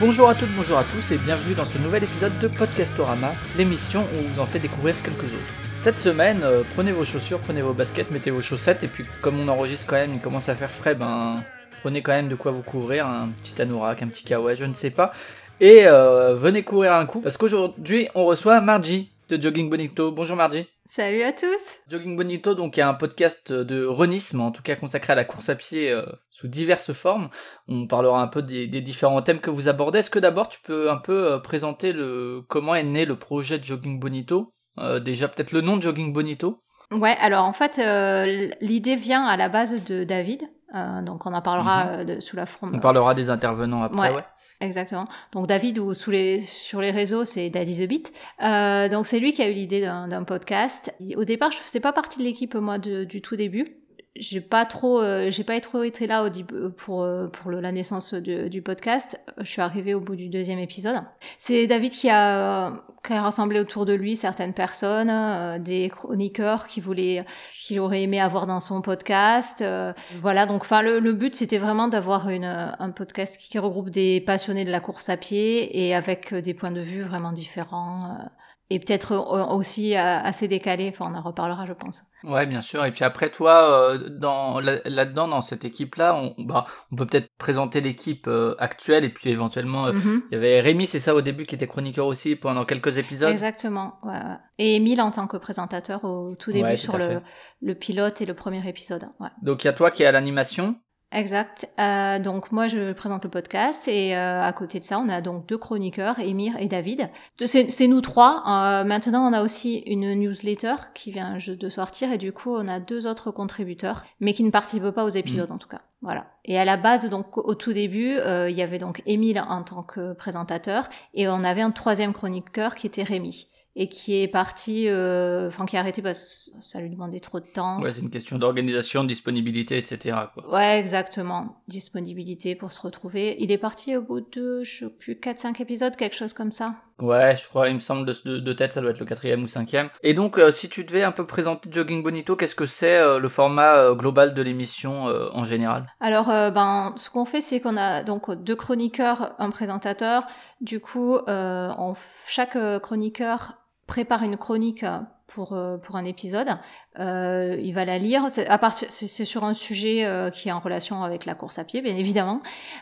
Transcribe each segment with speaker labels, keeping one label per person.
Speaker 1: Bonjour à toutes, bonjour à tous et bienvenue dans ce nouvel épisode de Podcastorama, l'émission où on vous en fait découvrir quelques autres. Cette semaine, euh, prenez vos chaussures, prenez vos baskets, mettez vos chaussettes et puis comme on enregistre quand même, il commence à faire frais, ben prenez quand même de quoi vous couvrir, un petit anorak, un petit kawaii, je ne sais pas. Et euh, venez courir un coup parce qu'aujourd'hui on reçoit Margie de Jogging Bonito. Bonjour Margie.
Speaker 2: Salut à tous
Speaker 1: Jogging Bonito, donc, est un podcast de runisme, en tout cas consacré à la course à pied euh, sous diverses formes. On parlera un peu des, des différents thèmes que vous abordez. Est-ce que d'abord tu peux un peu euh, présenter le comment est né le projet de Jogging Bonito? Euh, Déjà peut-être le nom de Jogging Bonito
Speaker 2: Ouais, alors en fait, l'idée vient à la base de David, donc on en parlera de, sous la forme...
Speaker 1: On parlera des intervenants après,
Speaker 2: Ouais.
Speaker 1: ouais.
Speaker 2: Exactement. Donc David, ou sur les réseaux, c'est Daddy the Beat. Euh, donc c'est lui qui a eu l'idée d'un podcast. Au départ, je faisais pas partie de l'équipe moi du tout début. J'ai pas trop, euh, j'ai pas trop été là début pour euh, pour la naissance du podcast. Je suis arrivée au bout du deuxième épisode. C'est David qui a euh, qui a rassemblé autour de lui certaines personnes, euh, des chroniqueurs qui voulaient, qu'il aurait aimé avoir dans son podcast. euh, voilà, donc enfin le, le but c'était vraiment d'avoir une un podcast qui regroupe des passionnés de la course à pied et avec euh, des points de vue vraiment différents euh, et peut-être euh, aussi euh, assez décalés. Enfin, on en reparlera, je pense.
Speaker 1: Ouais, bien sûr. Et puis après, toi, euh, dans là- là-dedans, dans cette équipe-là, on, bah, on peut peut-être présenter l'équipe actuelle et puis éventuellement,
Speaker 2: Mhm.
Speaker 1: il y avait Rémi, c'est ça au début, qui était chroniqueur aussi pendant quelques épisodes?
Speaker 2: Exactement. Ouais. Et Emile en tant que présentateur au tout début
Speaker 1: Ouais, tout
Speaker 2: sur le, le pilote et le premier épisode. Ouais.
Speaker 1: Donc il y a toi qui est à l'animation?
Speaker 2: Exact. Euh, donc moi je présente le podcast et euh, à côté de ça on a donc deux chroniqueurs, Emir et David. C'est nous trois. Euh, maintenant on a aussi une newsletter qui vient de sortir et du coup on a deux autres contributeurs, mais qui ne participent pas aux épisodes en tout cas. Voilà. Et à la base donc au tout début euh, il y avait donc Émile en tant que présentateur et on avait un troisième chroniqueur qui était Rémi et qui est parti, euh, enfin qui a arrêté parce que ça lui demandait trop de temps.
Speaker 1: Ouais, c'est une question d'organisation, de disponibilité, etc. Quoi.
Speaker 2: Ouais, exactement. Disponibilité pour se retrouver. Il est parti au bout de, je sais plus, 4-5 épisodes, quelque chose comme ça.
Speaker 1: Ouais, je crois, il me semble de, de, de tête, ça doit être le quatrième ou cinquième. Et donc, euh, si tu devais un peu présenter Jogging Bonito, qu'est-ce que c'est euh, le format euh, global de l'émission euh, en général?
Speaker 2: Alors, ben, ce qu'on fait, c'est qu'on a donc deux chroniqueurs, un présentateur. Du coup, euh, on, chaque chroniqueur prépare une chronique pour, euh, pour un épisode. Euh, il va la lire. C'est, à partir, c'est, c'est sur un sujet euh, qui est en relation avec la course à pied, bien évidemment.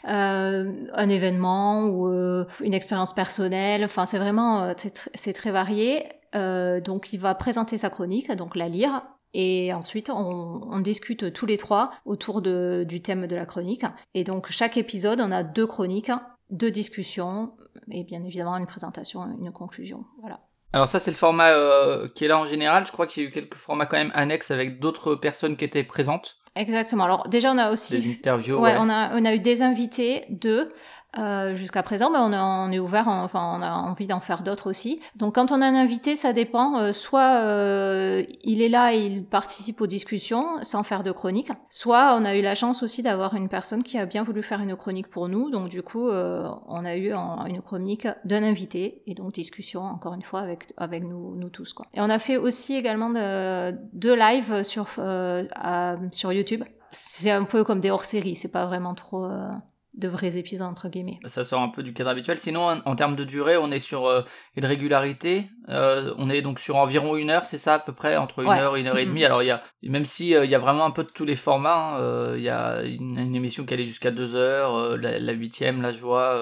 Speaker 2: Euh, un événement ou euh, une expérience personnelle. Enfin, c'est vraiment euh, c'est, c'est très varié. Euh, donc, il va présenter sa chronique, donc la lire. Et ensuite, on, on discute tous les trois autour de, du thème de la chronique. Et donc, chaque épisode, on a deux chroniques, deux discussions, et bien évidemment une présentation, une conclusion. Voilà.
Speaker 1: Alors ça, c'est le format euh, qui est là en général. Je crois qu'il y a eu quelques formats quand même annexes avec d'autres personnes qui étaient présentes.
Speaker 2: Exactement. Alors, déjà, on a aussi.
Speaker 1: Des interviews.
Speaker 2: Ouais,
Speaker 1: ouais.
Speaker 2: On, a, on a eu des invités, deux, euh, jusqu'à présent, mais on, a- on est ouvert, on- enfin, on a envie d'en faire d'autres aussi. Donc, quand on a un invité, ça dépend. euh, soit euh, il est là et il participe aux discussions sans faire de chronique, soit on a eu la chance aussi d'avoir une personne qui a bien voulu faire une chronique pour nous. Donc, du coup, euh, on a eu une chronique d'un invité et donc discussion, encore une fois, avec, avec nous, nous tous. Quoi. Et on a fait aussi également de- deux lives sur, euh, à- sur YouTube. C'est un peu comme des hors-séries, c'est pas vraiment trop euh, de vrais épisodes entre guillemets.
Speaker 1: Ça sort un peu du cadre habituel. Sinon, en, en termes de durée, on est sur euh, et de régularité. euh, on est donc sur environ une heure, c'est ça à peu près entre une
Speaker 2: Ouais.
Speaker 1: heure et une heure et
Speaker 2: Mhm.
Speaker 1: demie. Alors il y a, même si euh, il y a vraiment un peu de tous les formats. hein, euh, Il y a une, une émission qui allait jusqu'à deux heures, la, la huitième, là je vois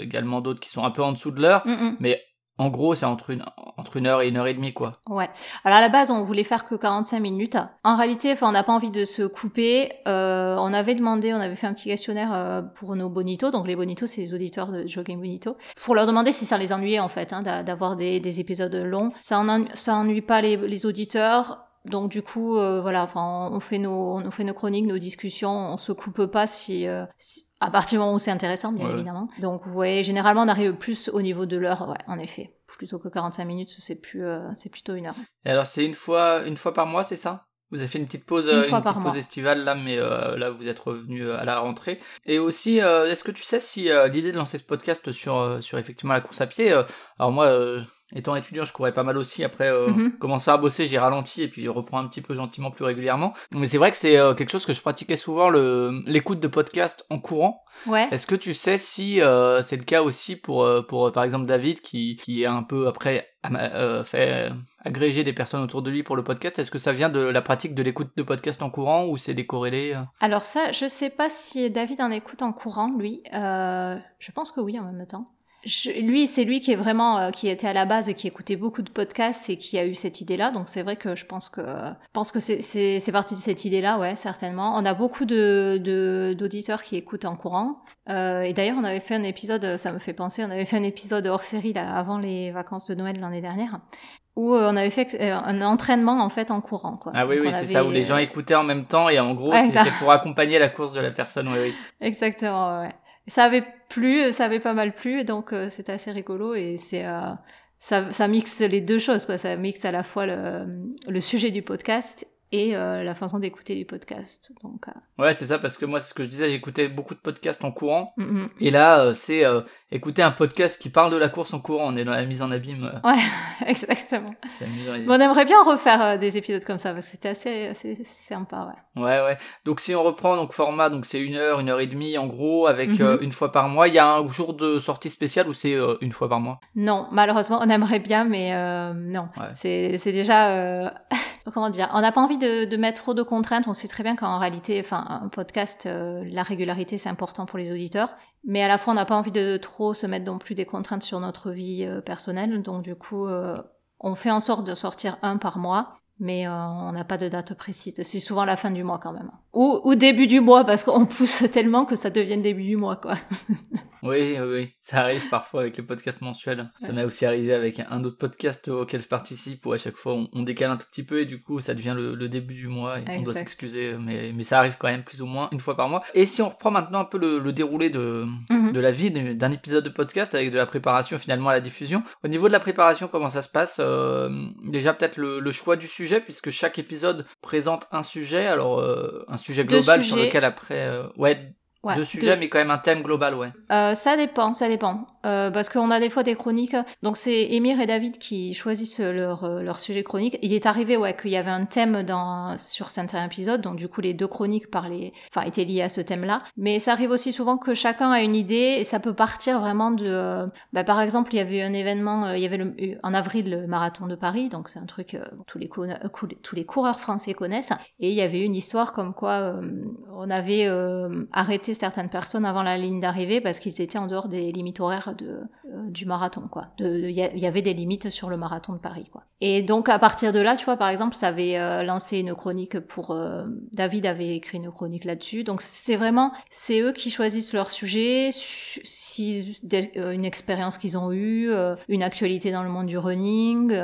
Speaker 1: également d'autres qui sont un peu en dessous de l'heure.
Speaker 2: Mm.
Speaker 1: Mais en gros, c'est entre une entre une heure et une heure et demie quoi.
Speaker 2: Ouais. Alors à la base, on voulait faire que 45 minutes. En réalité, enfin, on n'a pas envie de se couper. Euh, on avait demandé, on avait fait un petit questionnaire euh, pour nos bonitos. Donc les bonitos, c'est les auditeurs de Jogging Bonito. Pour leur demander si ça les ennuyait en fait, hein, d'a- d'avoir des, des épisodes longs. Ça en, ça ennuie pas les, les auditeurs. Donc du coup, euh, voilà, enfin, on fait nos, on fait nos chroniques, nos discussions, on se coupe pas si, euh, si- à partir du moment où c'est intéressant, bien
Speaker 1: Ouais.
Speaker 2: évidemment. Donc vous voyez, généralement, on arrive plus au niveau de l'heure, ouais, en effet. Plutôt que 45 minutes, c'est plus, euh, c'est plutôt une heure.
Speaker 1: Et alors c'est une fois une fois par mois, c'est ça? Vous avez fait une petite pause,
Speaker 2: Une
Speaker 1: une petite
Speaker 2: mois.
Speaker 1: pause estivale là, mais euh, là vous êtes revenu à la rentrée. Et aussi, euh, est-ce que tu sais si euh, l'idée de lancer ce podcast sur sur effectivement la course à pied, alors moi étant étudiant, je courais pas mal aussi. Après, euh,
Speaker 2: Mhm.
Speaker 1: commençant à bosser, j'ai ralenti et puis je reprends un petit peu gentiment plus régulièrement. Mais c'est vrai que c'est euh, quelque chose que je pratiquais souvent, le l'écoute de podcast en courant.
Speaker 2: Ouais.
Speaker 1: Est-ce que tu sais si euh, c'est le cas aussi pour, euh, pour euh, par exemple, David, qui, qui est un peu après euh, fait agréger des personnes autour de lui pour le podcast? Est-ce que ça vient de la pratique de l'écoute de podcast en courant ou c'est décorrélé
Speaker 2: Alors ça, je sais pas si David en écoute en courant, lui. Euh, je pense que oui, en même temps. Je- lui, c'est lui qui est vraiment, euh, qui était à la base et qui écoutait beaucoup de podcasts et qui a eu cette idée-là. Donc c'est vrai que je pense que, je pense que c'est, c'est, parti de cette idée-là, ouais, certainement. On a beaucoup de, de, d'auditeurs qui écoutent en courant. Euh, et d'ailleurs, on avait fait un épisode, ça me fait penser, on avait fait un épisode hors série là, avant les vacances de Noël l'année dernière, où euh, on avait fait euh, un entraînement en fait en courant, quoi.
Speaker 1: Ah oui,
Speaker 2: Donc,
Speaker 1: oui,
Speaker 2: on
Speaker 1: c'est ça, où les gens écoutaient en même temps et en gros,
Speaker 2: Ouais,
Speaker 1: c'était pour accompagner la course de la personne, oui, oui.
Speaker 2: Exactement, ouais. Ça avait plu, ça avait pas mal plu, donc euh, c'était assez rigolo et c'est euh, ça, ça mixe les deux choses, quoi. Ça mixe à la fois le, le sujet du podcast et euh, la façon d'écouter du podcast. Donc, euh,
Speaker 1: Ouais, c'est ça, parce que moi, c'est ce que je disais, j'écoutais beaucoup de podcasts en courant.
Speaker 2: mm, mm.
Speaker 1: Et là, euh, c'est écouter un podcast qui parle de la course en courant. On est dans la mise en abîme. euh,
Speaker 2: exactement. on aimerait bien refaire des épisodes comme ça parce que c'était assez, assez sympa, ouais.
Speaker 1: Ouais, ouais. Donc si on reprend donc format, donc c'est une heure, une heure et demie en gros, avec
Speaker 2: Mhm.
Speaker 1: euh, une fois par mois. Il y a un jour de sortie spéciale ou c'est une fois par mois?
Speaker 2: Non, malheureusement, on aimerait bien, mais non.
Speaker 1: Ouais.
Speaker 2: C'est, déjà... comment dire? On n'a pas envie de, mettre trop de contraintes. On sait très bien qu'en réalité, enfin, un podcast, euh, la régularité, c'est important pour les auditeurs. Mais à la fois, on n'a pas envie de trop se mettre non plus des contraintes sur notre vie euh, personnelle. Donc, du coup, euh, on fait en sorte de sortir un par mois. Mais euh, on n'a pas de date précise. C'est souvent la fin du mois quand même. Ou, ou début du mois, parce qu'on pousse tellement que ça devienne début du mois, quoi.
Speaker 1: Oui, oui, oui. Ça arrive parfois avec les podcasts mensuels. Ça m'est aussi arrivé avec un autre podcast auquel je participe où à chaque fois on, on décale un tout petit peu et du coup ça devient le, le début du mois et on doit s'excuser. Mais, mais ça arrive quand même plus ou moins une fois par mois. Et si on reprend maintenant un peu le, le déroulé de. De la vie d'un épisode de podcast avec de la préparation finalement à la diffusion. Au niveau de la préparation, comment ça se passe Euh, Déjà peut-être le, le choix du sujet puisque chaque épisode présente un sujet, alors euh, un sujet global sur lequel après euh, ouais,
Speaker 2: Ouais,
Speaker 1: deux
Speaker 2: de-
Speaker 1: sujets mais quand même un thème global ouais.
Speaker 2: Euh, ça dépend, ça dépend. Euh, parce qu'on a des fois des chroniques. Donc c'est Émir et David qui choisissent leur, euh, leur sujet chronique. Il est arrivé ouais, qu'il y avait un thème dans, sur certains épisodes, donc du coup les deux chroniques parlaient, enfin, étaient liées à ce thème-là. Mais ça arrive aussi souvent que chacun a une idée et ça peut partir vraiment de... euh, bah, par exemple, il y avait eu un événement, il y avait le, en avril le marathon de Paris, donc c'est un truc tous, les cou- tous les coureurs français connaissent. Et il y avait une histoire comme quoi on avait euh, arrêté certaines personnes avant la ligne d'arrivée parce qu'ils étaient en dehors des limites horaires de, euh, du marathon. quoi. Il y, avait des limites sur le marathon de Paris. quoi. Et donc à partir de là, tu vois, par exemple, ça avait euh, lancé une chronique pour... euh, David avait écrit une chronique là-dessus. Donc c'est vraiment, c'est eux qui choisissent leur sujet, su- si une expérience qu'ils ont eue, une actualité dans le monde du running.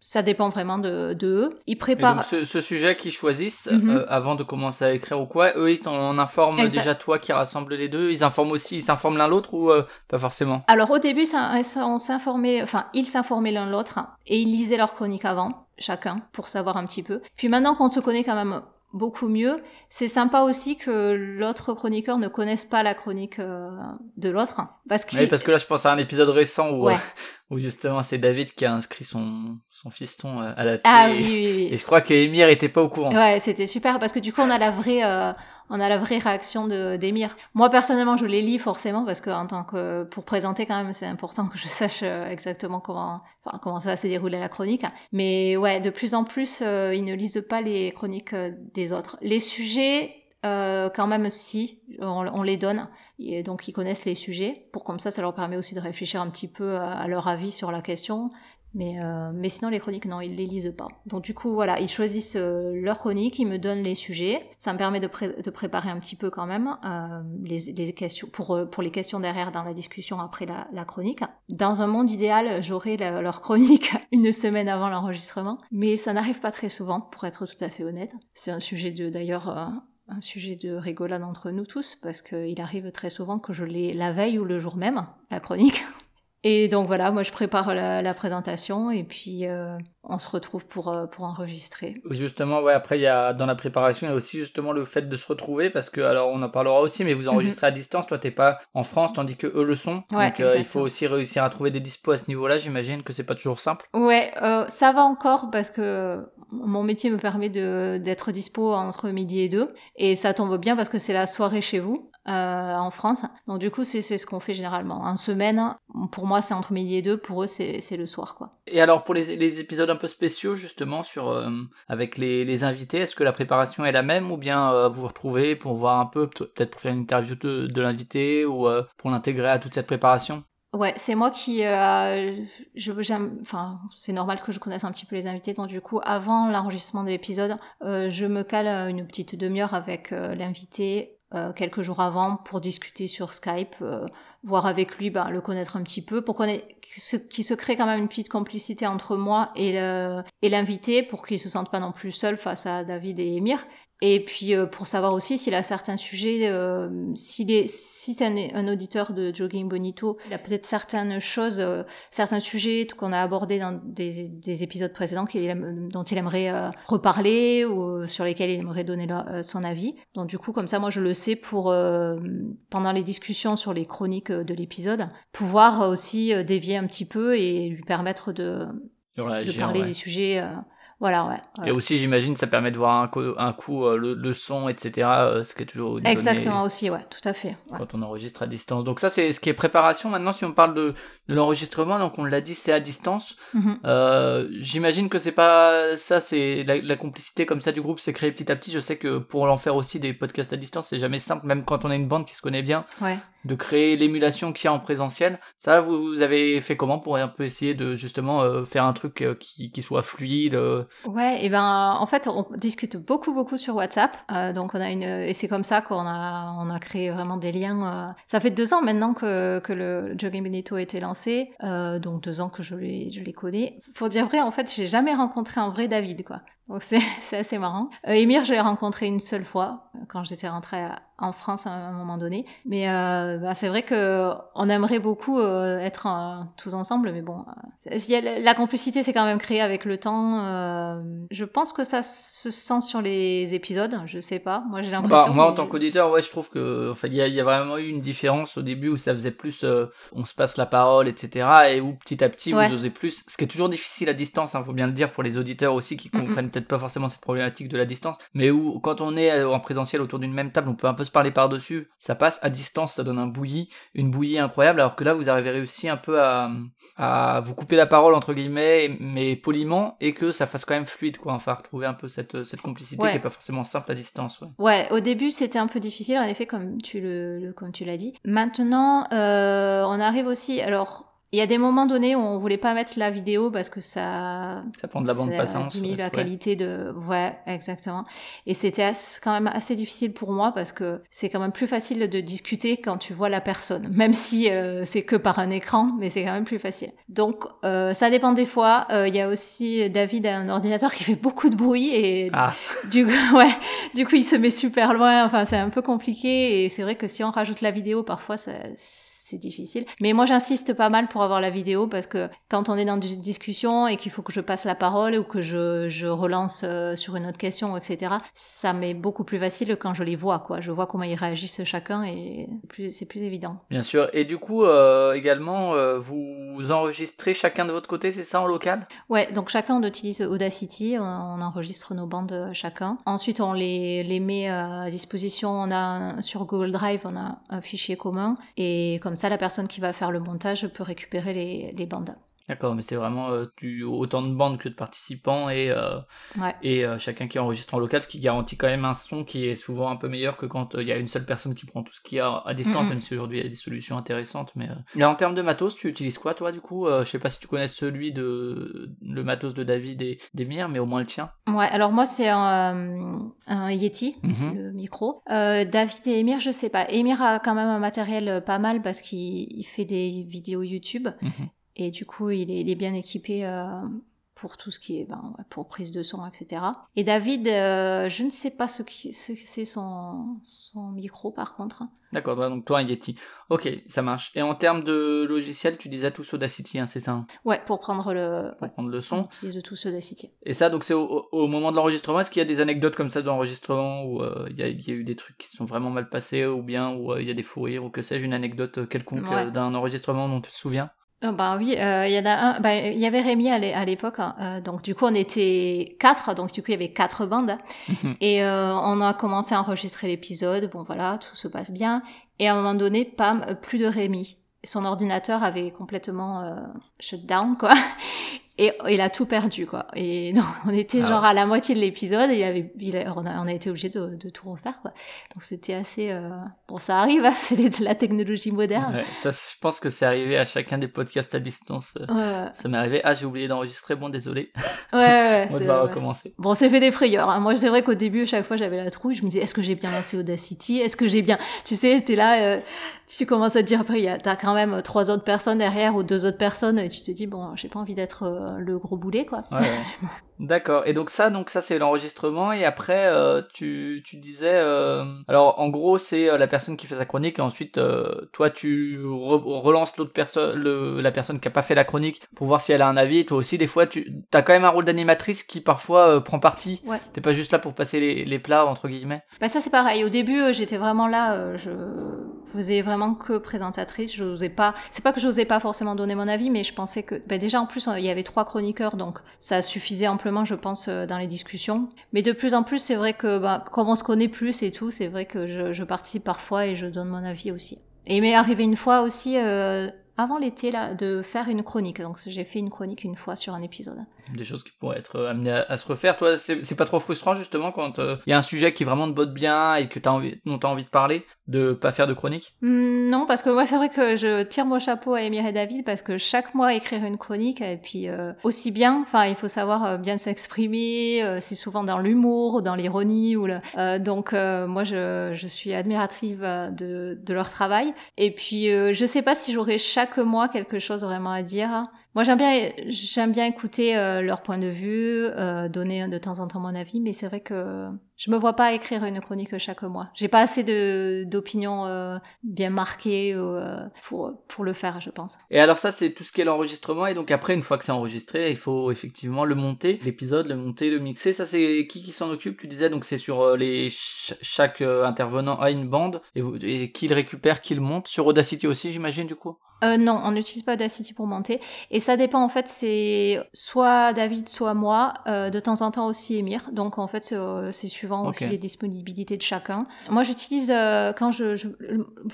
Speaker 2: ça dépend vraiment de, de eux. Ils
Speaker 1: Et
Speaker 2: préparent...
Speaker 1: donc ce, ce sujet qu'ils choisissent
Speaker 2: Mhm.
Speaker 1: euh, avant de commencer à écrire ou quoi, eux ils t'en informent déjà toi qui rassemble les deux, ils informent aussi, ils s'informent l'un l'autre ou euh, pas forcément?
Speaker 2: Alors au début, ça, on s'informait, enfin ils s'informaient l'un l'autre et ils lisaient leur chronique avant, chacun, pour savoir un petit peu. Puis maintenant qu'on se connaît quand même beaucoup mieux, c'est sympa aussi que l'autre chroniqueur ne connaisse pas la chronique euh, de l'autre, parce que
Speaker 1: Oui, parce que là je pense à un épisode récent où,
Speaker 2: Ouais.
Speaker 1: euh, où justement c'est David qui a inscrit son, son fiston à la télé.
Speaker 2: ah oui oui oui.
Speaker 1: et je crois que Emir était pas au courant.
Speaker 2: Ouais, c'était super parce que du coup on a la vraie, euh, on a la vraie réaction de d'Emir. Moi personnellement, je les lis forcément parce que en tant que pour présenter quand même, c'est important que je sache euh, exactement comment, enfin comment ça va se dérouler la chronique. Mais ouais, de plus en plus, euh, ils ne lisent pas les chroniques euh, des autres. Les sujets. Euh, quand même si on, les donne et donc ils connaissent les sujets pour comme ça ça leur permet aussi de réfléchir un petit peu à leur avis sur la question mais, euh, mais sinon, les chroniques, non, ils les lisent pas. Donc du coup, voilà, ils choisissent euh, leur chronique, ils me donnent les sujets. Ça me permet de, pré- préparer un petit peu quand même euh, les, les questions pour, euh, pour les questions derrière dans la discussion après la, chronique. Dans un monde idéal, j'aurais leur chronique une semaine avant l'enregistrement, mais ça n'arrive pas très souvent, pour être tout à fait honnête. C'est un sujet de d'ailleurs. un sujet de rigolade entre nous tous parce qu'il arrive très souvent que je l'ai la veille ou le jour même, la chronique. Et donc voilà, moi je prépare la, présentation et puis euh, on se retrouve pour, euh, pour enregistrer.
Speaker 1: Justement, ouais, après il y a dans la préparation, il y a aussi justement le fait de se retrouver parce que alors on en parlera aussi, mais vous mhm. enregistrez à distance, toi t'es pas en France tandis que eux le sont. donc euh, il faut aussi réussir à trouver des dispos à ce niveau-là. J'imagine que c'est pas toujours simple.
Speaker 2: Ouais, ça va encore parce que mon métier me permet d'être dispo entre midi et deux et ça tombe bien parce que c'est la soirée chez vous. Euh, en France. Donc du coup, c'est ce qu'on fait généralement. En semaine, pour moi, c'est entre midi et deux. Pour eux, c'est le soir, quoi.
Speaker 1: Et alors pour les, les, épisodes un peu spéciaux, justement, sur euh, avec les, les invités, est-ce que la préparation est la même ou bien euh, vous vous retrouvez pour voir un peu, peut-être pour faire une interview de, de l'invité ou pour l'intégrer à toute cette préparation?
Speaker 2: Ouais, c'est moi qui, euh, je, j'aime, enfin, c'est normal que je connaisse un petit peu les invités, donc du coup, avant l'enregistrement de l'épisode, euh, je me cale une petite demi-heure avec l'invité euh, quelques jours avant pour discuter sur Skype, euh, voir avec lui, ben, le connaître un petit peu, pour qu'on qu'il se crée quand même une petite complicité entre moi et l'invité, pour qu'il se sente pas non plus seul face à David et Emir, et puis euh, pour savoir aussi s'il a certains sujets, euh, s'il est, si c'est un, auditeur de Jogging Bonito, il a peut-être certaines choses, euh, certains sujets qu'on a abordés dans des, des épisodes précédents qu'il dont il aimerait reparler ou sur lesquels il aimerait donner son avis. Donc du coup, comme ça, moi je le sais pour pendant les discussions sur les chroniques de l'épisode, pouvoir aussi dévier un petit peu et lui permettre de, de parler des sujets voilà, ouais.
Speaker 1: Et aussi, j'imagine, ça permet de voir un, un coup euh, le, son, etc. Euh, ce qui est toujours.
Speaker 2: Exactement, aussi, ouais, tout à fait.
Speaker 1: Quand on enregistre à distance. Donc, ça, c'est ce qui est préparation. Maintenant, si on parle de, de l'enregistrement, donc on l'a dit, c'est à distance. Mhm. euh, j'imagine que c'est pas ça, c'est la, la, complicité comme ça du groupe s'est créée petit à petit. Je sais que pour en faire aussi des podcasts à distance, c'est jamais simple, même quand on a une bande qui se connaît bien.
Speaker 2: Ouais
Speaker 1: de créer l'émulation qu'il y a en présentiel. Ça, vous, avez fait comment pour un peu essayer de justement euh, faire un truc euh, qui, qui, soit fluide euh?
Speaker 2: Ouais, et ben en fait on discute beaucoup beaucoup sur WhatsApp, donc on a une et c'est comme ça qu'on a on a créé vraiment des liens. Ça fait deux ans maintenant que, que le Jogging Benito a été lancé, donc deux ans que je les je les connais. Pour dire vrai, en fait j'ai jamais rencontré un vrai David quoi. Donc c'est assez marrant. Euh, Emir, je l'ai rencontré une seule fois quand j'étais rentrée en France à un moment donné. Mais euh, bah, c'est vrai que on aimerait beaucoup euh, être euh, tous ensemble, mais bon, euh, la complicité s'est quand même créée avec le temps. Euh, je pense que ça se sent sur les épisodes. Je sais pas. Moi, j'ai l'impression.
Speaker 1: Bah, moi, en tant qu'auditeur, ouais, je trouve que, enfin, il y a, y a, vraiment eu une différence au début où ça faisait plus, on se passe la parole, etc., et où petit à petit vous osez plus. Ce qui est toujours difficile à distance, hein, faut bien le dire pour les auditeurs aussi qui comprennent peut-être pas forcément cette problématique de la distance, mais où quand on est en présentiel autour d'une même table, on peut un peu se parler par-dessus, ça passe. À distance, ça donne un bouilli, une bouillie incroyable, alors que là, vous avez réussi un peu à, à vous couper la parole, entre guillemets, mais poliment, et que ça fasse quand même fluide, quoi. Enfin, retrouver un peu cette, cette complicité qui est pas forcément simple à distance, ouais.
Speaker 2: Ouais, au début, c'était un peu difficile, en effet, comme tu le, comme tu l'as dit. Maintenant, euh, on arrive aussi, alors, il y a des moments donnés où on voulait pas mettre la vidéo parce que ça
Speaker 1: ça prend de la bande passante
Speaker 2: diminue la qualité de ouais exactement. Et c'était quand même assez difficile pour moi parce que c'est quand même plus facile de discuter quand tu vois la personne même si euh, c'est que par un écran mais c'est quand même plus facile. Donc euh, ça dépend des fois. Euh, il y a aussi David a un ordinateur qui fait beaucoup de bruit et ah. du coup ouais du coup il se met super loin. Enfin c'est un peu compliqué et c'est vrai que si on rajoute la vidéo parfois ça c'est difficile. Mais moi, j'insiste pas mal pour avoir la vidéo parce que quand on est dans une discussion et qu'il faut que je passe la parole ou que je, je relance euh, sur une autre question, etc., ça m'est beaucoup plus facile quand je les vois, quoi. Je vois comment ils réagissent chacun et c'est plus, évident.
Speaker 1: Bien sûr. Et du coup, euh, également, euh, vous enregistrez chacun de votre côté, c'est ça en local?
Speaker 2: Ouais, donc chacun on utilise Audacity, on, enregistre nos bandes chacun. Ensuite, on les, les met à disposition. On a sur Google Drive, on a un fichier commun et comme ça, la personne qui va faire le montage peut récupérer les, les bandes.
Speaker 1: D'accord, mais c'est vraiment euh, autant de bandes que de participants et, euh, et euh, chacun qui enregistre en local, ce qui garantit quand même un son qui est souvent un peu meilleur que quand il y a une seule personne qui prend tout ce qu'il y a à distance, même si aujourd'hui il y a des solutions intéressantes. Mais, en termes de matos, tu utilises quoi toi du coup Je sais pas si tu connais celui de le matos de David et d'Emir, mais au moins le tien.
Speaker 2: Ouais, alors moi c'est un, un Yeti, mhm. le micro. David et Emir, je sais pas. Emir a quand même un matériel pas mal parce qu'il fait des vidéos YouTube. Mhm. Et du coup, il est, bien équipé euh, pour tout ce qui est ben, pour prise de son, etc. Et David, euh, je ne sais pas ce, que c'est son, son micro par contre.
Speaker 1: D'accord, donc toi un Yeti. Ok, ça marche. Et en termes de logiciel, tu disais tous Audacity, hein, c'est ça hein?
Speaker 2: Ouais, pour prendre le,
Speaker 1: pour prendre le son.
Speaker 2: On utilise tous Audacity.
Speaker 1: Et ça, donc c'est au, au, moment de l'enregistrement, est-ce qu'il y a des anecdotes comme ça d'enregistrement où euh, il y, a, y, a eu des trucs qui se sont vraiment mal passés ou bien où il y a des fous rires ou que sais-je, une anecdote quelconque d'un enregistrement dont tu te souviens?
Speaker 2: Oh, bah oui, euh, il y en a un. Bah, il y avait Rémi à l'époque, hein, euh, donc du coup on était quatre, donc du coup il y avait quatre bandes, mhm. et euh, on a commencé à enregistrer l'épisode. Bon voilà, tout se passe bien, et à un moment donné, pam, plus de Rémi. Son ordinateur avait complètement shut down quoi, et il a tout perdu quoi. Et donc on était ah genre à la moitié de l'épisode et il avait on, a, on, a, été obligé de, de, tout refaire quoi. Donc c'était assez euh... bon ça arrive hein, c'est de la technologie moderne.
Speaker 1: Ouais, ça je pense que c'est arrivé à chacun des podcasts à distance ouais. ça m'est arrivé. Ah j'ai oublié d'enregistrer bon désolé.
Speaker 2: Ouais, ouais
Speaker 1: on va recommencer.
Speaker 2: Bon c'est fait des frayeurs hein. moi c'est vrai qu'au début chaque fois j'avais la trouille je me disais est-ce que j'ai bien lancé Audacity? Est-ce que j'ai bien? Tu sais t'es là euh, tu commences à te dire après t'as quand même trois autres personnes derrière ou deux autres personnes et tu te dis bon j'ai pas envie d'être euh, le gros boulet quoi.
Speaker 1: Ouais. D'accord. Et donc ça, donc ça c'est l'enregistrement et après euh, tu, tu disais euh... alors en gros c'est euh, la personne qui fait sa chronique et ensuite euh, toi tu re relances l'autre personne la personne qui a pas fait la chronique pour voir si elle a un avis. Et toi aussi des fois tu as quand même un rôle d'animatrice qui parfois euh, prend parti.
Speaker 2: Ouais.
Speaker 1: T'es pas juste là pour passer les, les plats entre guillemets.
Speaker 2: Bah ça c'est pareil. Au début j'étais vraiment là, je faisais vraiment que présentatrice. Je n'osais pas. C'est pas que j'osais pas forcément donner mon avis, mais je pensais que bah, déjà en plus il y avait trois chroniqueurs donc ça suffisait amplement je pense, euh, dans les discussions. Mais de plus en plus, c'est vrai que bah, comme on se connaît plus et tout, c'est vrai que je, participe parfois et je donne mon avis aussi. Et il m'est arrivé une fois aussi, euh, avant l'été, là, de faire une chronique. Donc j'ai fait une chronique une fois sur un épisode
Speaker 1: des choses qui pourraient être euh, amenées à, se refaire. Toi, c'est pas trop frustrant justement quand il euh, y a un sujet qui vraiment te botte bien et que as envie, dont t'as envie de parler, de pas faire de chronique?
Speaker 2: Mmh, Non, parce que moi c'est vrai que je tire mon chapeau à Emir et David parce que chaque mois écrire une chronique et puis euh, aussi bien, enfin il faut savoir bien s'exprimer. c'est souvent dans l'humour ou dans l'ironie ou le, donc moi je, je suis admirative de, de leur travail. Et puis je sais pas si j'aurai chaque mois quelque chose vraiment à dire. Moi j'aime bien j'aime bien écouter leur point de vue, euh, donner de temps en temps mon avis, mais c'est vrai que je me vois pas écrire une chronique chaque mois. J'ai pas assez de d'opinions euh, bien marquées euh, pour pour le faire, je pense.
Speaker 1: Et alors ça c'est tout ce qui est l'enregistrement et donc après une fois que c'est enregistré, il faut effectivement le monter, l'épisode, le monter, le mixer. Ça c'est qui qui s'en occupe? Tu disais donc c'est sur euh, les chaque intervenant a une bande et, vous, et qui le récupère, qui le monte sur Audacity aussi, j'imagine du coup?
Speaker 2: Euh, non, on n'utilise pas Audacity pour monter. Et ça dépend, en fait, c'est soit David, soit moi. Euh, de temps en temps aussi Emir. Donc, en fait, c'est suivant aussi les disponibilités de chacun. Moi, j'utilise euh, quand je, je,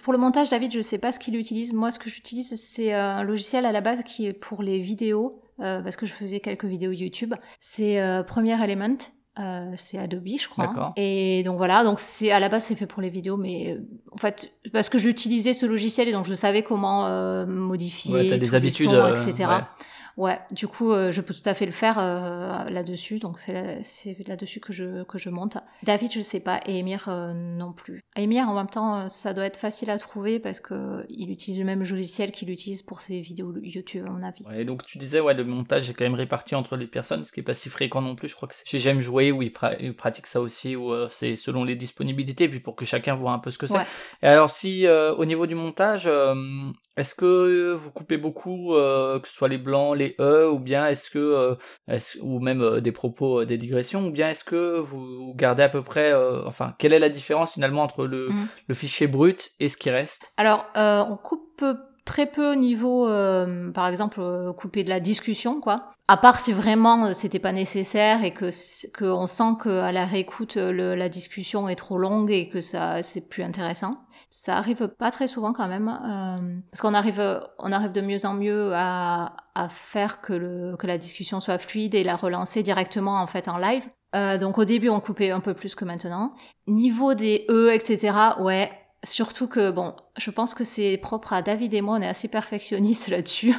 Speaker 2: pour le montage, David, je sais pas ce qu'il utilise. Moi, ce que j'utilise, c'est un logiciel à la base qui est pour les vidéos, euh, parce que je faisais quelques vidéos YouTube. C'est euh, Premiere Element. Euh, c'est Adobe, je crois. Et donc voilà, donc c'est à la base c'est fait pour les vidéos, mais euh, en fait parce que j'utilisais ce logiciel et donc je savais comment euh, modifier
Speaker 1: ouais, des habitudes,
Speaker 2: sons, etc. Ouais. Ouais, du coup, euh, je peux tout à fait le faire euh, là-dessus. Donc c'est là, là-dessus que je que je monte. David, je sais pas, et Emir euh, non plus. Emir, en même temps, ça doit être facile à trouver parce que il utilise le même logiciel qu'il utilise pour ses vidéos YouTube, à mon avis.
Speaker 1: Ouais, donc tu disais, ouais, le montage est quand même réparti entre les personnes, ce qui est pas si fréquent non plus. Je crois que chez J'aime jouer où il, pratique ça aussi, où c'est selon les disponibilités, puis pour que chacun voit un peu ce que c'est. Ouais. Et alors, si au niveau du montage, est-ce que vous coupez beaucoup, que ce soit les blancs, les E ou bien est-ce que euh, est ou même euh, des propos euh, des digressions ou bien est-ce que vous gardez à peu près enfin quelle est la différence finalement entre le, mm. le fichier brut et ce qui reste?
Speaker 2: Alors on coupe très peu au niveau, euh, par exemple, euh, couper de la discussion, quoi. À part si vraiment euh, c'était pas nécessaire et que qu'on sent que à la réécoute le, la discussion est trop longue et que ça c'est plus intéressant. Ça arrive pas très souvent quand même, euh, parce qu'on arrive on arrive de mieux en mieux à, à faire que le que la discussion soit fluide et la relancer directement en fait en live. Euh, donc au début on coupait un peu plus que maintenant. Niveau des e etc. Ouais Surtout que, bon, je pense que c'est propre à David et moi, on est assez perfectionnistes là-dessus.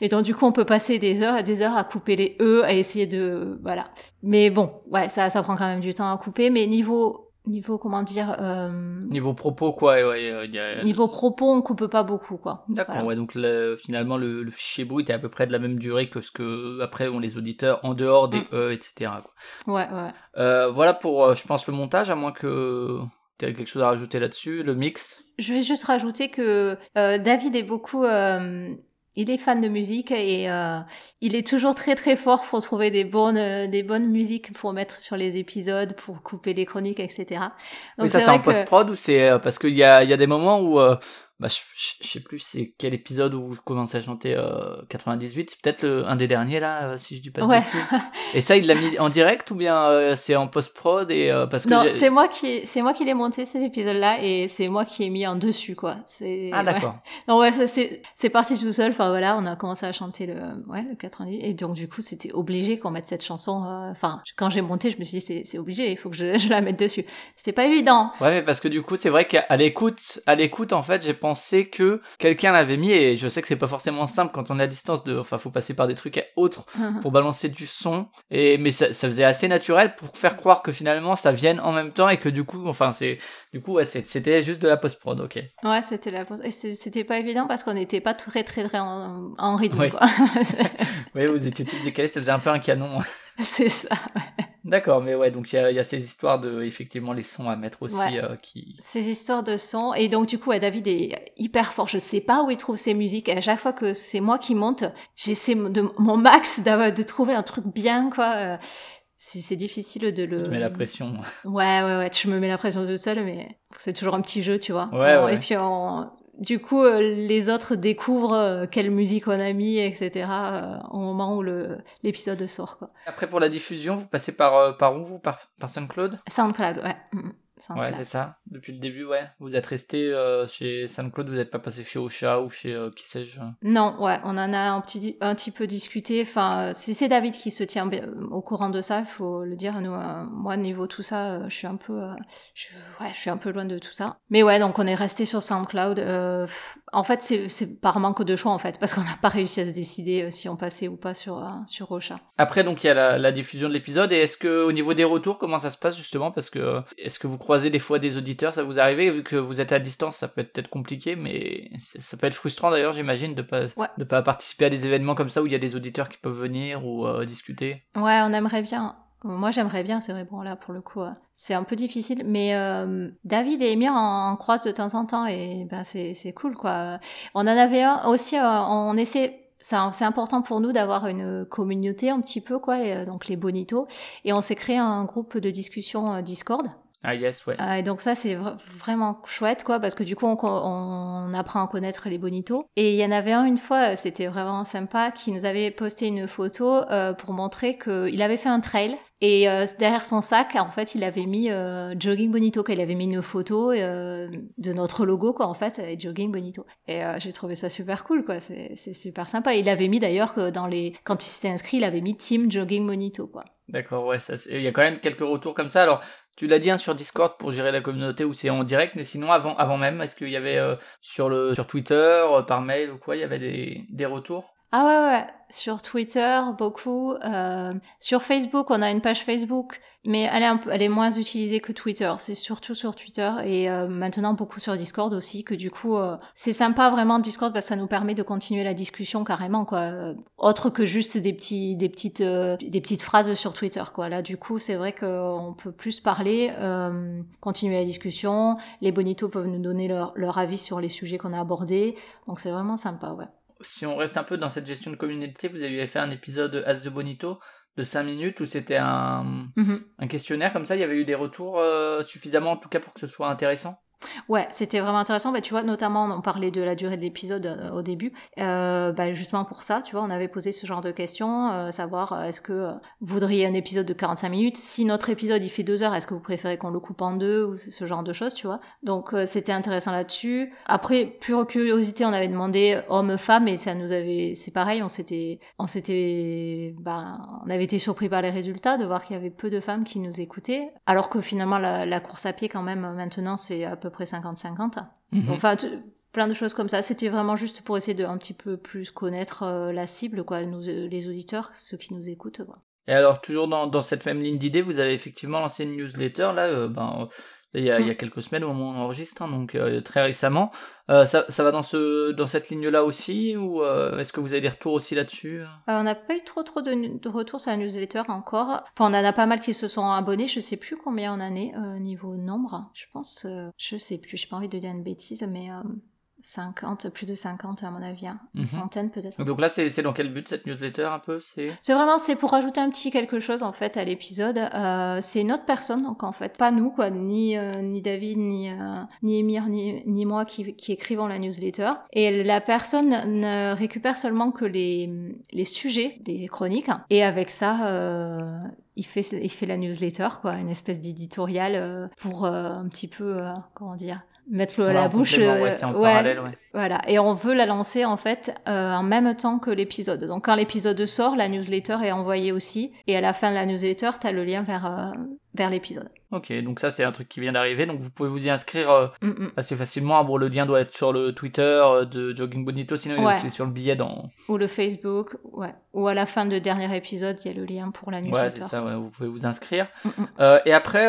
Speaker 2: Et donc, du coup, on peut passer des heures et des heures à couper les E, à essayer de, voilà. Mais bon, ouais, ça, ça prend quand même du temps à couper. Mais niveau, niveau comment dire euh,
Speaker 1: niveau propos quoi ouais, y a...
Speaker 2: niveau propos on coupe pas beaucoup quoi.
Speaker 1: D'accord. Ouais donc le, finalement le, le, fichier brut est à peu près de la même durée que ce que après ont les auditeurs en dehors des mm. e etc
Speaker 2: quoi. ouais ouais
Speaker 1: euh, voilà pour euh, je pense le montage à moins que tu aies quelque chose à rajouter là-dessus le mix.
Speaker 2: Je vais juste rajouter que euh, David est beaucoup il est fan de musique et euh, il est toujours très très fort pour trouver des bonnes euh, des bonnes musiques pour mettre sur les épisodes, pour couper les chroniques, etc. Donc
Speaker 1: oui, ça c'est en post prod ou c'est euh, parce qu'il y a il y a des moments où bah, je, je, sais plus c'est quel épisode où je commençais à chanter euh, 98, c'est peut-être un des derniers là, euh, si je dis pas de ouais. bêtises. Et ça, il l'a mis en direct ou bien euh, c'est en post prod et euh, parce que
Speaker 2: non, c'est moi qui c'est moi qui l'ai monté cet épisode là et c'est moi qui ai mis en dessus quoi. C'est
Speaker 1: ah d'accord.
Speaker 2: Ouais. Non ouais, c'est c'est parti tout seul. Enfin voilà, on a commencé à chanter le ouais le 98 et donc du coup c'était obligé qu'on mette cette chanson. Enfin quand j'ai monté, je me suis dit c'est c'est obligé, il faut que je, je la mette dessus. C'était pas évident.
Speaker 1: Ouais mais parce que du coup c'est vrai qu'à l'écoute à l'écoute en fait j'ai pensé pensé que quelqu'un l'avait mis et je sais que c'est pas forcément simple quand on est à distance de enfin faut passer par des trucs autres pour balancer du son et mais ça, ça, faisait assez naturel pour faire croire que finalement ça vienne en même temps et que du coup enfin c'est du coup ouais, c'était juste de la post prod ok.
Speaker 2: Ouais c'était la post c'était pas évident parce qu'on n'était pas très très très en, en rythme oui. quoi.
Speaker 1: Oui vous étiez tous décalés ça faisait un peu un canon
Speaker 2: c'est ça ouais.
Speaker 1: D'accord, mais ouais, donc il y, y a, ces histoires de, effectivement, les sons à mettre aussi. Ouais. Euh, qui...
Speaker 2: Ces histoires de sons. Et donc, du coup, David est hyper fort. Je sais pas où il trouve ses musiques. Et à chaque fois que c'est moi qui monte, j'essaie de mon max de trouver un truc bien, quoi. C'est difficile de le.
Speaker 1: Tu mets la pression.
Speaker 2: Ouais, ouais, ouais. Je me mets la pression toute seule, mais c'est toujours un petit jeu, tu vois.
Speaker 1: Ouais,
Speaker 2: bon,
Speaker 1: ouais.
Speaker 2: Et puis, on, du coup, euh, les autres découvrent euh, quelle musique on a mis, etc. Euh, au moment où l'épisode sort. Quoi.
Speaker 1: Après, pour la diffusion, vous passez par, par où vous? Par, par SoundCloud?
Speaker 2: SoundCloud, ouais.
Speaker 1: Ouais, c'est ça. Depuis le début, ouais. Vous êtes resté euh, chez SoundCloud, vous n'êtes pas passé chez Ocha ou chez euh, qui sais-je
Speaker 2: Non, ouais, on en a un petit, un petit peu discuté. Enfin, c'est David qui se tient au courant de ça, il faut le dire. Nous, euh, moi, niveau tout ça, je suis un peu, je, ouais, je suis un peu loin de tout ça. Mais ouais, donc on est resté sur SoundCloud. En fait, c'est par manque de choix, en fait, parce qu'on n'a pas réussi à se décider si on passait ou pas sur, sur Ocha.
Speaker 1: Après, donc, il y a la, la diffusion de l'épisode. Et est-ce que au niveau des retours, comment ça se passe justement? Parce que est-ce que vous croisez des fois des auditeurs, ça vous arrive vu que vous êtes à distance, ça peut être peut-être compliqué, mais ça peut être frustrant d'ailleurs, j'imagine, de pas
Speaker 2: ouais.
Speaker 1: de pas participer à des événements comme ça où il y a des auditeurs qui peuvent venir ou euh, discuter.
Speaker 2: Ouais, on aimerait bien. Moi, j'aimerais bien, c'est vrai, bon, là, pour le coup, euh, c'est un peu difficile, mais euh, David et Emir en, en croisent de temps en temps, et ben, c'est cool, quoi. On en avait un aussi, euh, on essaie c'est important pour nous d'avoir une communauté un petit peu quoi donc les bonitos et on s'est créé un groupe de discussion Discord
Speaker 1: ah yes, ouais.
Speaker 2: Euh, et donc ça c'est vr vraiment chouette quoi parce que du coup on, on, apprend à connaître les bonitos. Et il y en avait un une fois, c'était vraiment sympa, qui nous avait posté une photo euh, pour montrer qu'il avait fait un trail et euh, derrière son sac, en fait, il avait mis euh, Jogging Bonito, qu'il avait mis une photo euh, de notre logo, quoi, en fait, et Jogging Bonito. Et j'ai trouvé ça super cool, quoi. C'est super sympa. Il avait mis d'ailleurs que dans les, quand il s'était inscrit, il avait mis Team Jogging Bonito, quoi.
Speaker 1: D'accord, ouais, il y a quand même quelques retours comme ça. Alors, tu l'as dit hein, sur Discord pour gérer la communauté ou c'est en direct, mais sinon avant, avant même, est-ce qu'il y avait sur le sur Twitter, par mail ou quoi, il y avait des, des retours?
Speaker 2: Ah ouais ouais, sur Twitter beaucoup, euh, sur Facebook on a une page Facebook mais elle est, un peu, elle est moins utilisée que Twitter. C'est surtout sur Twitter et euh, maintenant beaucoup sur Discord aussi. Que du coup, euh, c'est sympa vraiment Discord parce que ça nous permet de continuer la discussion carrément quoi. Euh, autre que juste des petits, des petites, euh, des petites phrases sur Twitter quoi. Là, du coup, c'est vrai qu'on peut plus parler, euh, continuer la discussion. Les bonitos peuvent nous donner leur, leur avis sur les sujets qu'on a abordés. Donc c'est vraiment sympa, ouais.
Speaker 1: Si on reste un peu dans cette gestion de communauté, vous avez fait un épisode As the Bonito de 5 minutes où c'était un,
Speaker 2: mm -hmm.
Speaker 1: un, questionnaire comme ça, il y avait eu des retours euh, suffisamment en tout cas pour que ce soit intéressant?
Speaker 2: Ouais, c'était vraiment intéressant. Bah, tu vois, notamment, on parlait de la durée de l'épisode euh, au début. Euh, bah, justement pour ça, tu vois, on avait posé ce genre de questions, euh, savoir est-ce que vous voudriez un épisode de 45 minutes? Si notre épisode il fait deux heures, est-ce que vous préférez qu'on le coupe en deux ou ce genre de choses, tu vois? Donc c'était intéressant là-dessus. Après, pure curiosité, on avait demandé homme-femme et ça nous avait, c'est pareil, on s'était, on s'était, bah, on avait été surpris par les résultats de voir qu'il y avait peu de femmes qui nous écoutaient, alors que finalement la, la course à pied quand même maintenant c'est à peu près 50-50.
Speaker 1: Mhm.
Speaker 2: Mmh. Enfin, plein de choses comme ça. C'était vraiment juste pour essayer de un petit peu plus connaître euh, la cible, quoi, nous, les auditeurs, ceux qui nous écoutent. Quoi.
Speaker 1: Et alors, toujours dans, dans cette même ligne d'idée, vous avez effectivement lancé une newsletter, là, euh, ben, il y a, il y a quelques semaines au moment où on enregistre, hein, donc très récemment. ça, ça va dans, ce, dans cette ligne-là aussi, ou est-ce que vous avez des retours aussi là-dessus?
Speaker 2: On n'a pas eu trop trop de, de, retours sur la newsletter encore. Enfin, on en a pas mal qui se sont abonnés, je sais plus combien on en est niveau nombre. Je pense, je sais plus, j'ai pas envie de dire une bêtise, mais 50, plus de 50 à mon avis, hein. une mhm. centaine peut-être.
Speaker 1: Donc là, c'est dans quel but cette newsletter un peu? C'est
Speaker 2: vraiment c'est pour rajouter un petit quelque chose en fait à l'épisode. Euh, c'est une autre personne donc en fait pas nous quoi, ni euh, ni David ni euh, ni Emir ni, ni moi qui, qui écrivons la newsletter. Et la personne ne récupère seulement que les les sujets des chroniques et avec ça il fait, il fait la newsletter, quoi, une espèce d'éditorial pour un petit peu, comment dire, mettre le à la bouche.
Speaker 1: Euh, ouais, en parallèle, ouais.
Speaker 2: Voilà, et on veut la lancer en fait euh, en même temps que l'épisode. Donc quand l'épisode sort, la newsletter est envoyée aussi, et à la fin de la newsletter, tu as le lien vers, euh, vers l'épisode.
Speaker 1: Ok, donc ça c'est un truc qui vient d'arriver, donc vous pouvez vous y inscrire euh, mm, mm. assez facilement. Bon, le lien doit être sur le Twitter euh, de Jogging Bonito, sinon il est aussi sur le billet dans...
Speaker 2: Ou le Facebook, ouais. Ou à la fin du dernier épisode, il y a le lien pour la newsletter.
Speaker 1: Ouais, c'est ça, vous pouvez vous inscrire. Mm, euh, et après,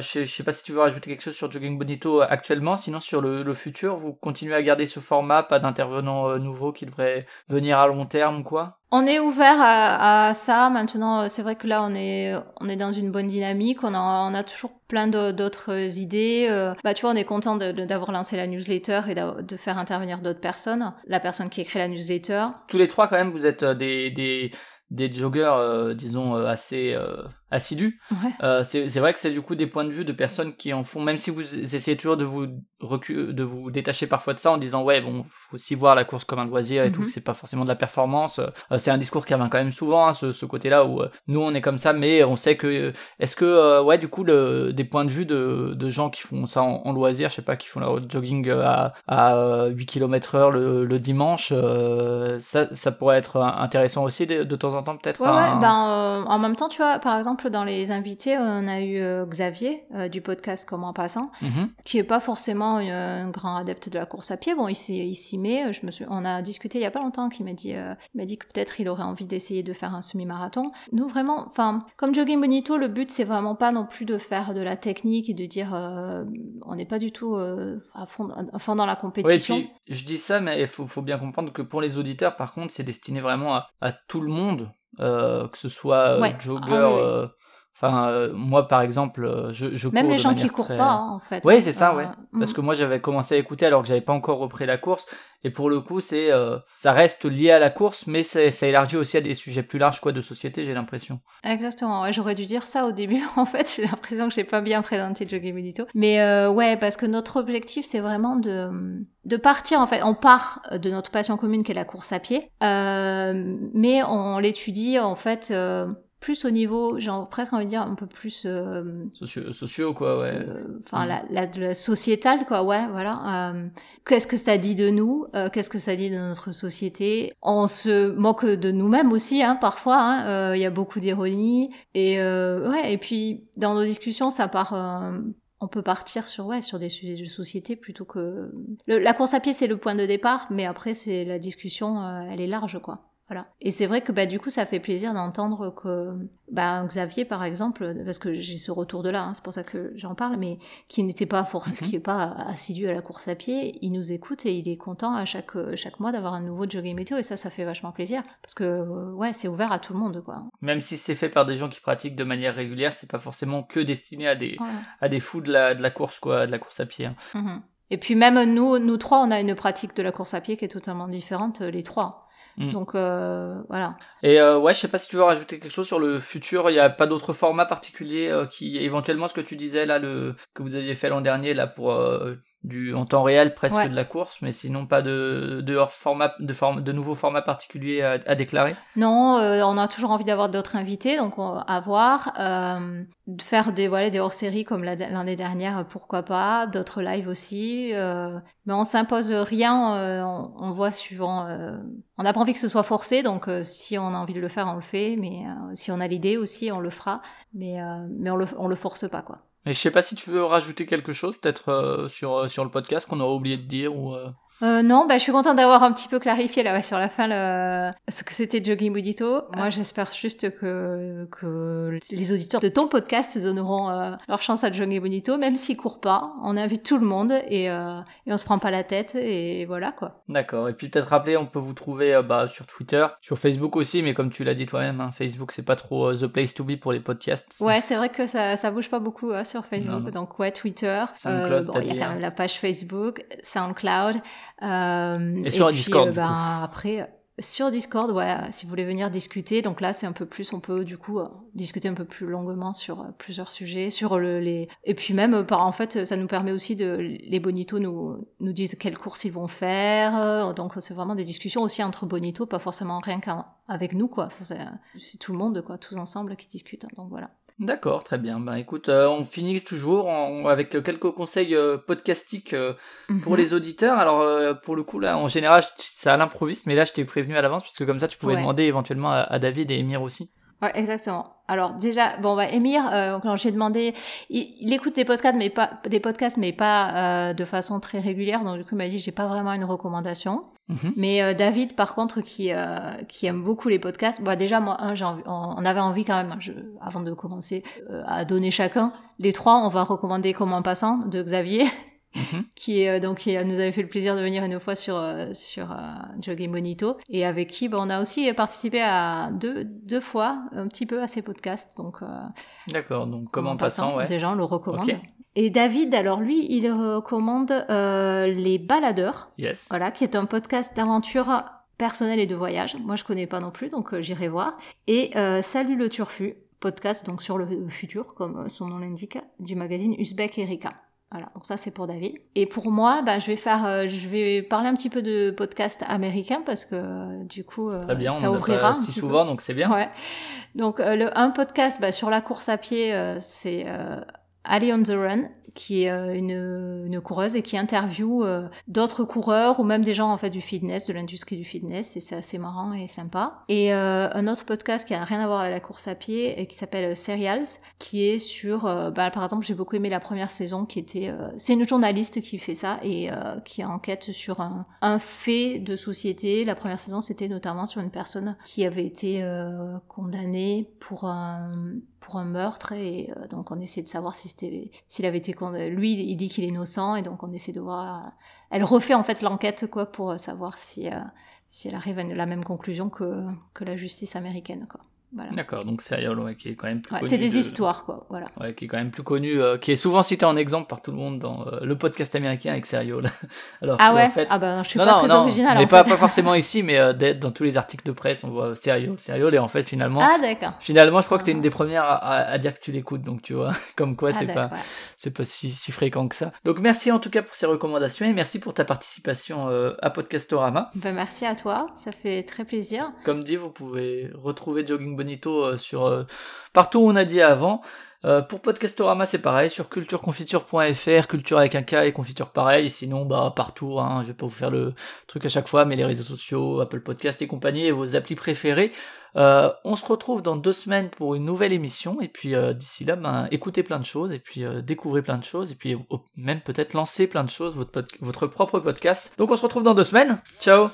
Speaker 1: je, sais, pas si tu veux rajouter quelque chose sur Jogging Bonito actuellement, sinon sur le, le futur, vous continuez à garder ce format, pas d'intervenants nouveaux qui devraient venir à long terme ou quoi?
Speaker 2: On est ouvert à, ça. Maintenant, c'est vrai que là, on est, on est dans une bonne dynamique. On a, toujours plein d'autres idées. Euh, bah, tu vois, on est content d'avoir lancé la newsletter et de faire intervenir d'autres personnes. La personne qui écrit la newsletter.
Speaker 1: Tous les trois, quand même, vous êtes euh, des, des, des euh, disons, assez assidu. Euh, c'est vrai que c'est du coup des points de vue de personnes qui en font, même si vous essayez toujours de vous de vous détacher parfois de ça en disant ouais bon faut aussi voir la course comme un loisir et tout, mhm. c'est pas forcément de la performance. Euh, c'est un discours qui revient quand même souvent, hein, ce, ce côté-là où euh, nous on est comme ça, mais on sait que est-ce que ouais du coup le, des points de vue de, de gens qui font ça en, loisir, je sais pas, qui font la road jogging à, à 8 km heure le, le dimanche, ça ça pourrait être intéressant aussi de, de temps en temps peut-être.
Speaker 2: Ouais, ouais ben en même temps tu vois par exemple dans les invités, on a eu euh, Xavier euh, du podcast Comment passant, mhm. qui est pas forcément euh, un grand adepte de la course à pied. Bon, il s'y met. Je me suis, on a discuté il y a pas longtemps, qui m'a dit, m'a dit que peut-être il aurait envie d'essayer de faire un semi-marathon. Nous vraiment, enfin, comme Jogging Bonito, le but c'est vraiment pas non plus de faire de la technique et de dire, on n'est pas du tout à fond, à, fond, dans la compétition.
Speaker 1: je dis ça, mais il faut, faut, bien comprendre que pour les auditeurs, par contre, c'est destiné vraiment à, à tout le monde. Que ce soit jogger, ah Enfin, euh, moi, par exemple, euh, je, je
Speaker 2: Même
Speaker 1: les
Speaker 2: gens qui courent pas, hein, en fait.
Speaker 1: Oui, c'est ça, ouais. Parce mm. que moi, j'avais commencé à écouter alors que j'avais pas encore repris la course. Et pour le coup, c'est, euh, ça reste lié à la course, mais ça, élargit aussi à des sujets plus larges, quoi, de société, j'ai l'impression.
Speaker 2: Exactement. Ouais, j'aurais dû dire ça au début. En fait, j'ai l'impression que j'ai pas bien présenté Jogging Medito. Mais ouais, parce que notre objectif, c'est vraiment de de partir en fait. On part de notre passion commune qui est la course à pied, mais on l'étudie en fait plus au niveau, j'ai presque envie de dire un peu plus euh,
Speaker 1: sociaux, quoi, ouais.
Speaker 2: Enfin, mm. la, la, sociétale, quoi, ouais, voilà. Euh, qu'est-ce que ça dit de nous euh, Qu'est-ce que ça dit de notre société? On se moque de nous-mêmes aussi, hein, parfois. Hein, il y a beaucoup d'ironie et ouais. Et puis dans nos discussions, ça part on peut partir sur ouais sur des sujets de société plutôt que la course à pied c'est le point de départ mais après c'est la discussion elle est large quoi voilà. Et c'est vrai que bah, du coup, ça fait plaisir d'entendre que bah, Xavier, par exemple, parce que j'ai ce retour de là, hein, c'est pour ça que j'en parle, mais qui n'était pas force, mhm. qui est pas assidu à la course à pied, il nous écoute et il est content à chaque, chaque mois d'avoir un nouveau jogging météo et ça, ça fait vachement plaisir parce que ouais, c'est ouvert à tout le monde, quoi.
Speaker 1: Même si c'est fait par des gens qui pratiquent de manière régulière, c'est pas forcément que destiné à des, à des fous de la, de la course, quoi, de la course à pied. Hein.
Speaker 2: Mhm. Et puis même nous, nous trois, on a une pratique de la course à pied qui est totalement différente, les trois. Mm. Donc euh, voilà.
Speaker 1: Et euh, ouais, je sais pas si tu veux rajouter quelque chose sur le futur. Il n'y a pas d'autres formats particuliers euh, qui, éventuellement, ce que tu disais là, le que vous aviez fait l'an dernier là pour du en temps réel presque de la course, mais sinon pas de de format de forme de nouveaux formats particuliers à, déclarer.
Speaker 2: Non, euh, on a toujours envie d'avoir d'autres invités, donc à voir, euh, de faire des voilà des hors-séries comme l'année dernière, pourquoi pas, d'autres lives aussi, euh, mais on s'impose rien, on, on, voit suivant. on n'a pas envie que ce soit forcé, donc si on a envie de le faire, on le fait, mais si on a l'idée aussi, on le fera, mais mais on le on le force pas quoi.
Speaker 1: Et je sais pas si tu veux rajouter quelque chose, peut-être euh, sur, euh, sur le podcast qu'on aurait oublié de dire ou. Euh.
Speaker 2: euh, non, bah, je suis contente d'avoir un petit peu clarifié là sur la fin le... ce que c'était Jogging Bonito. Moi, j'espère juste que, que les auditeurs de ton podcast donneront euh, leur chance à Jogging Bonito, même s'ils courent pas. On invite tout le monde et, euh, et on se prend pas la tête et voilà quoi.
Speaker 1: D'accord. Et puis peut-être rappeler, on peut vous trouver euh, bah, sur Twitter, sur Facebook aussi, mais comme tu l'as dit toi-même, hein, Facebook c'est pas trop the place to be pour les podcasts.
Speaker 2: Ouais, c'est vrai que ça, ça bouge pas beaucoup hein, sur Facebook. Donc ouais, Twitter.
Speaker 1: SoundCloud,
Speaker 2: il y a quand même la page Facebook, SoundCloud.
Speaker 1: Euh, et sur Discord.
Speaker 2: Euh, ben, après, sur Discord, ouais, si vous voulez venir discuter, donc là c'est un peu plus, on peut du coup euh, discuter un peu plus longuement sur plusieurs sujets, sur le, les et puis même par en fait ça nous permet aussi de les bonitos nous nous disent quelles courses ils vont faire, donc c'est vraiment des discussions aussi entre bonitos, pas forcément rien qu'avec nous quoi, c'est tout le monde quoi, tous ensemble qui discutent, donc voilà.
Speaker 1: D'accord, très bien. Bah écoute, euh, on finit toujours avec quelques conseils euh, podcastiques euh, pour mhm. les auditeurs. Alors pour le coup là, en général, c'est à l'improviste, mais là je t'ai prévenu à l'avance parce que comme ça tu pouvais demander éventuellement à, David et Emir aussi.
Speaker 2: Ouais, exactement. Alors déjà, bon bah Emir, quand j'ai demandé, il, écoute des podcasts mais pas des podcasts mais pas de façon très régulière, donc du coup il m'a dit j'ai pas vraiment une recommandation. Mhm. Mais euh, David, par contre, qui, euh, qui aime beaucoup les podcasts, bah déjà, moi, un, on avait envie quand même, je, avant de commencer, euh, à donner chacun. Les trois, on va recommander Comme en passant de Xavier, mhm. qui, est, donc, qui nous avait fait le plaisir de venir une fois sur, sur Jogging Bonito, et avec qui bah, on a aussi participé à deux, deux fois, un petit peu à ces podcasts. Donc,
Speaker 1: D'accord, donc Comme en passant, ouais.
Speaker 2: Déjà, on le recommande. Et David, alors lui, il recommande euh, Les Baladeurs, voilà, qui est un podcast d'aventure personnelle et de voyage. Moi, je connais pas non plus, donc euh, j'irai voir. Et euh, Salut le Turfu, podcast donc sur le futur, comme son nom l'indique, du magazine Uzbek Erika. Voilà, donc ça c'est pour David. Et pour moi, bah, je vais faire, je vais parler un petit peu de podcast américain parce que du coup,
Speaker 1: bien,
Speaker 2: ça
Speaker 1: on
Speaker 2: ouvrira.
Speaker 1: si souvent, donc c'est bien.
Speaker 2: Ouais. Donc le, un podcast bah, sur la course à pied, c'est Ali on the Run, qui est euh, une, une, coureuse et qui interviewe euh, d'autres coureurs ou même des gens en fait du fitness, de l'industrie du fitness, et c'est assez marrant et sympa. Et euh, un autre podcast qui a rien à voir avec la course à pied et qui s'appelle Serials, qui est sur, bah, par exemple, j'ai beaucoup aimé la première saison qui était, c'est une journaliste qui fait ça et qui enquête sur un, un, fait de société. La première saison, c'était notamment sur une personne qui avait été condamnée pour un pour un meurtre et euh, donc on essaie de savoir si c'était s'il avait été lui il dit qu'il est innocent et donc on essaie de voir euh, elle refait en fait l'enquête quoi pour savoir si euh, si elle arrive à la même conclusion que que la justice américaine quoi
Speaker 1: D'accord, donc Serial, ouais, qui est quand même plus
Speaker 2: C'est des histoires, quoi, voilà.
Speaker 1: Ouais, qui est quand même plus connu, euh, qui est souvent cité en exemple par tout le monde dans euh, le podcast américain avec Serial.
Speaker 2: Alors ah ouais, en fait... ah bah je suis pas très original.
Speaker 1: Mais pas, pas forcément ici, mais euh, dans tous les articles de presse, on voit Serial, Serial, et en fait finalement.
Speaker 2: Ah d'accord.
Speaker 1: Finalement, je crois que tu es une des premières à, à, dire que tu l'écoutes, donc tu vois, comme quoi ah, c'est pas, c'est pas si, si, fréquent que ça. Donc merci en tout cas pour ces recommandations et merci pour ta participation à Podcastorama.
Speaker 2: Bah merci à toi, ça fait très plaisir.
Speaker 1: Comme dit, vous pouvez retrouver Jogging Bonito sur euh, partout où on a dit avant. Euh, pour Podcastorama, c'est pareil, sur cultureconfiture.fr, culture avec un K et confiture pareil, sinon bah partout, hein, je vais pas vous faire le truc à chaque fois, mais les réseaux sociaux, Apple Podcast et compagnie, et vos applis préférés. Euh, on se retrouve dans deux semaines pour une nouvelle émission, et puis d'ici là, ben, écoutez plein de choses, et puis découvrez plein de choses, et puis même peut-être lancer plein de choses, votre propre podcast. Donc on se retrouve dans deux semaines, ciao